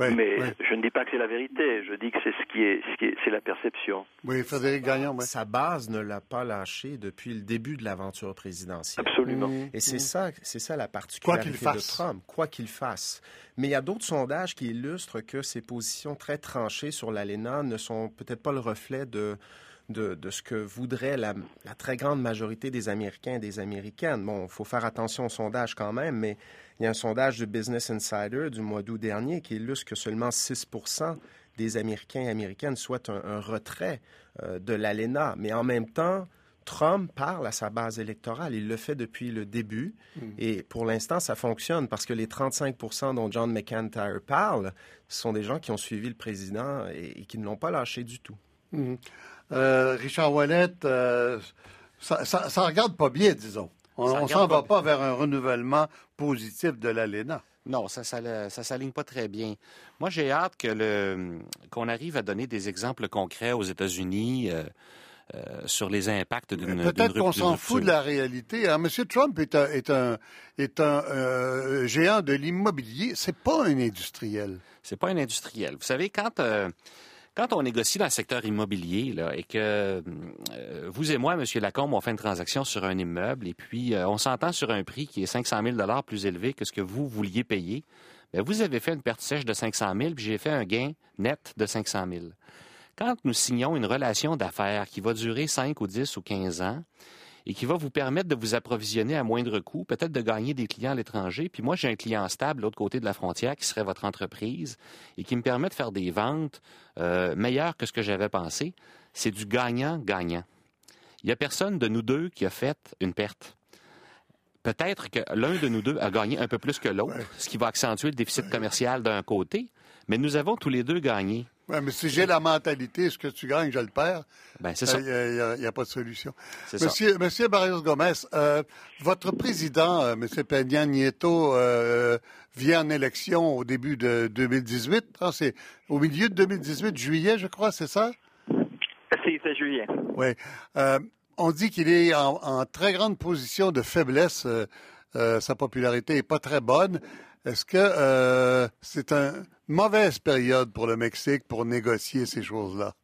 Mais je ne dis pas que c'est la vérité, je dis que c'est ce qui est, c'est la perception. Oui, Frédéric Gagnon. Sa base ne l'a pas lâché depuis le début de l'aventure présidentielle. Absolument. Et c'est ça, c'est ça la particularité de Trump, quoi qu'il fasse. Mais il y a d'autres sondages qui illustrent que ses positions très tranchées sur l'ALENA ne sont peut-être pas le reflet de de, ce que voudrait la, très grande majorité des Américains et des Américaines. Bon, il faut faire attention au sondage quand même, mais il y a un sondage de Business Insider du mois d'août dernier qui illustre que seulement 6% des Américains et Américaines souhaitent un, retrait euh, de l'ALENA. Mais en même temps, Trump parle à sa base électorale. Il le fait depuis le début. Mm. Et pour l'instant, ça fonctionne parce que les 35% dont John McIntyre parle sont des gens qui ont suivi le président et, qui ne l'ont pas lâché du tout. Mm. Euh, Richard Ouellet, euh, ça, ça, regarde pas bien, disons. On ne s'en va pas vers un renouvellement positif de l'ALENA. Non, ça ne s'aligne pas très bien. Moi, j'ai hâte que le, qu'on arrive à donner des exemples concrets aux États-Unis. Euh, euh, sur les impacts d'une Peut-être qu'on s'en fout de la réalité. Hein. M. Trump est un, est un, est un euh, géant de l'immobilier. C'est pas un industriel. C'est pas un industriel. Vous savez, quand quand on négocie dans le secteur immobilier et que euh, vous et moi, M. Lacombe, on fait une transaction sur un immeuble et puis euh, on s'entend sur un prix qui est 500 000 plus élevé que ce que vous vouliez payer, bien, vous avez fait une perte sèche de 500 000 puis j'ai fait un gain net de 500 000. Quand nous signons une relation d'affaires qui va durer 5 ou 10 ou 15 ans, et qui va vous permettre de vous approvisionner à moindre coût, peut-être de gagner des clients à l'étranger. Puis moi, j'ai un client stable de l'autre côté de la frontière qui serait votre entreprise et qui me permet de faire des ventes euh, meilleures que ce que j'avais pensé. C'est du gagnant-gagnant. Il n'y a personne de nous deux qui a fait une perte. Peut-être que l'un de nous deux a gagné un peu plus que l'autre, ce qui va accentuer le déficit commercial d'un côté, mais nous avons tous les deux gagné. Oui, mais si j'ai la mentalité, ce que tu gagnes, je le perds. Ben, c'est ça. Il euh, n'y a, pas de solution. Monsieur, ça. Monsieur Barrios Gomez, euh, votre président, euh, M. Peña Nieto, vient en élection au début de 2018. Ah, c'est au milieu de 2018, juillet, je crois, c'est ça? Si, c'est juillet. Oui. on dit qu'il est en, en, très grande position de faiblesse. sa popularité n'est pas très bonne. Est-ce que c'est un mauvaise période pour le Mexique pour négocier ces choses-là?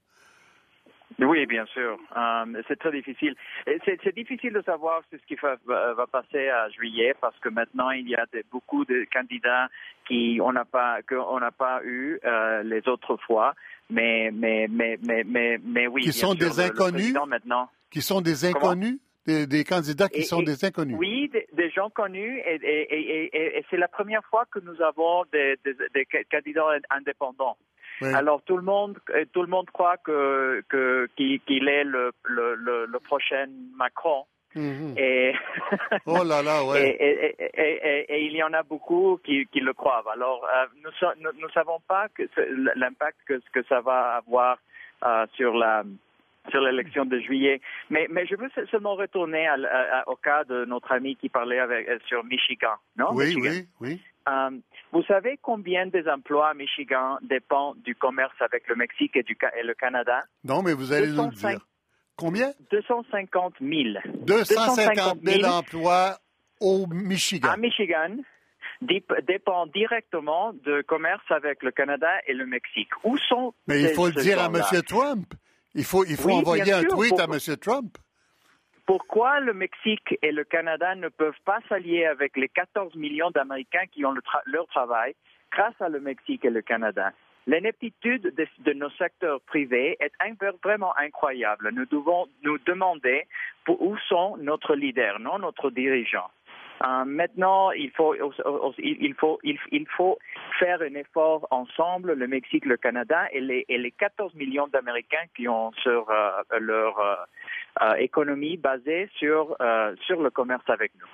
Oui, bien sûr. Euh, c'est très difficile. C'est difficile de savoir ce qui va, va, passer à juillet parce que maintenant il y a beaucoup de candidats qui on n'a pas qu'on n'a pas eu euh, les autres fois. Mais mais mais mais mais, mais oui. Qui sont des inconnus? maintenant. Qui sont des inconnus? Des, candidats qui sont des inconnus. Oui, des, gens connus, et, c'est la première fois que nous avons des, candidats indépendants. Alors tout le monde, euh, tout le monde croit que qu'il est le, le, le, prochain Macron. Mhm. Et oh là là, ouais. Et, il y en a beaucoup qui, qui le croient. Alors euh, nous ne savons pas l'impact que, que ça va avoir euh, sur la sur l'élection de juillet. Mais, mais je veux seulement retourner au cas de notre ami qui parlait avec, euh, sur Michigan, non? Oui, oui, oui. Euh, vous savez combien des emplois à Michigan dépendent du commerce avec le Mexique et, du, et le Canada? Non, mais vous allez nous le dire. Combien? 250 000. 250 000 emplois au Michigan. À Michigan dépend directement du commerce avec le Canada et le Mexique. Où sont Mais il faut le dire à M. Trump. Il faut, il faut envoyer un tweet à M. Trump. Pourquoi le Mexique et le Canada ne peuvent pas s'allier avec les 14 millions d'Américains qui ont leur travail grâce à le Mexique et le Canada? L'ineptitude de, nos secteurs privés est vraiment incroyable. Nous devons nous demander où sont nos leaders, non notre dirigeants. Euh, maintenant, il faut, il, faut, il, faut faire un effort ensemble, le Mexique, le Canada et les, et les 14 millions d'Américains qui ont sur euh, leur euh, économie basée sur, sur le commerce avec nous.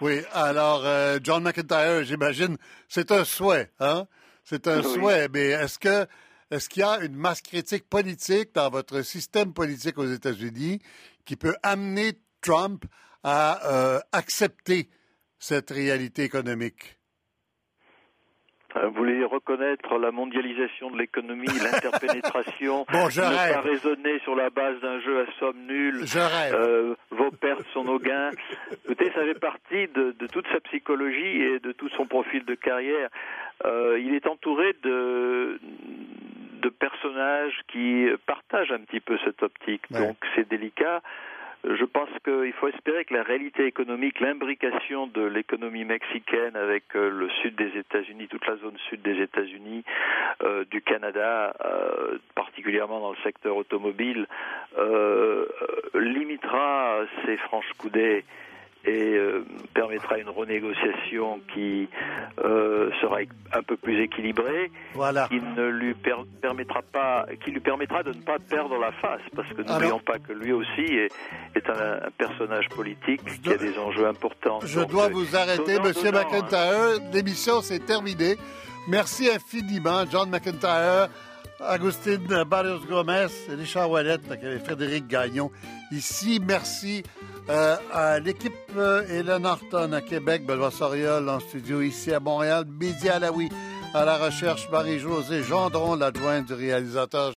Oui, alors, John McIntyre, j'imagine, c'est un souhait, hein? C'est un souhait, mais est-ce que est-ce qu'il y a une masse critique politique dans votre système politique aux États-Unis qui peut amener Trump à euh, accepter cette réalité économique? Euh, vous voulez reconnaître la mondialisation de l'économie, l'interpénétration, bon, je ne pas raisonner sur la base d'un jeu à somme nulle. Je rêve. Euh, vos pertes sont nos gains. Écoutez, ça fait partie de, de, toute sa psychologie et de tout son profil de carrière. Euh, il est entouré de, de personnages qui partagent un petit peu cette optique. Donc c'est délicat je pense qu'il faut espérer que la réalité économique, l'imbrication de l'économie mexicaine avec euh, le sud des États-Unis, toute la zone sud des États-Unis, euh, du Canada, euh, particulièrement dans le secteur automobile, limitera ces franches coudées et euh, permettra une renégociation qui euh, sera un peu plus équilibrée, voilà. qui ne lui permettra pas, qui lui permettra de ne pas perdre la face, parce que n'oublions pas que lui aussi est, est un, personnage politique qui a des enjeux importants. Je dois vous arrêter, Monsieur McIntyre. L'émission s'est terminée. Merci infiniment, John McIntyre Agustine Barrios Gomez, Richard Wallet, Frédéric Gagnon. Ici, merci euh, à l'équipe euh, Hélène Horton à Québec, Benoît Soriol en studio ici à Montréal, Midi Alaoui à la recherche, Marie-Josée Gendron, l'adjointe du réalisateur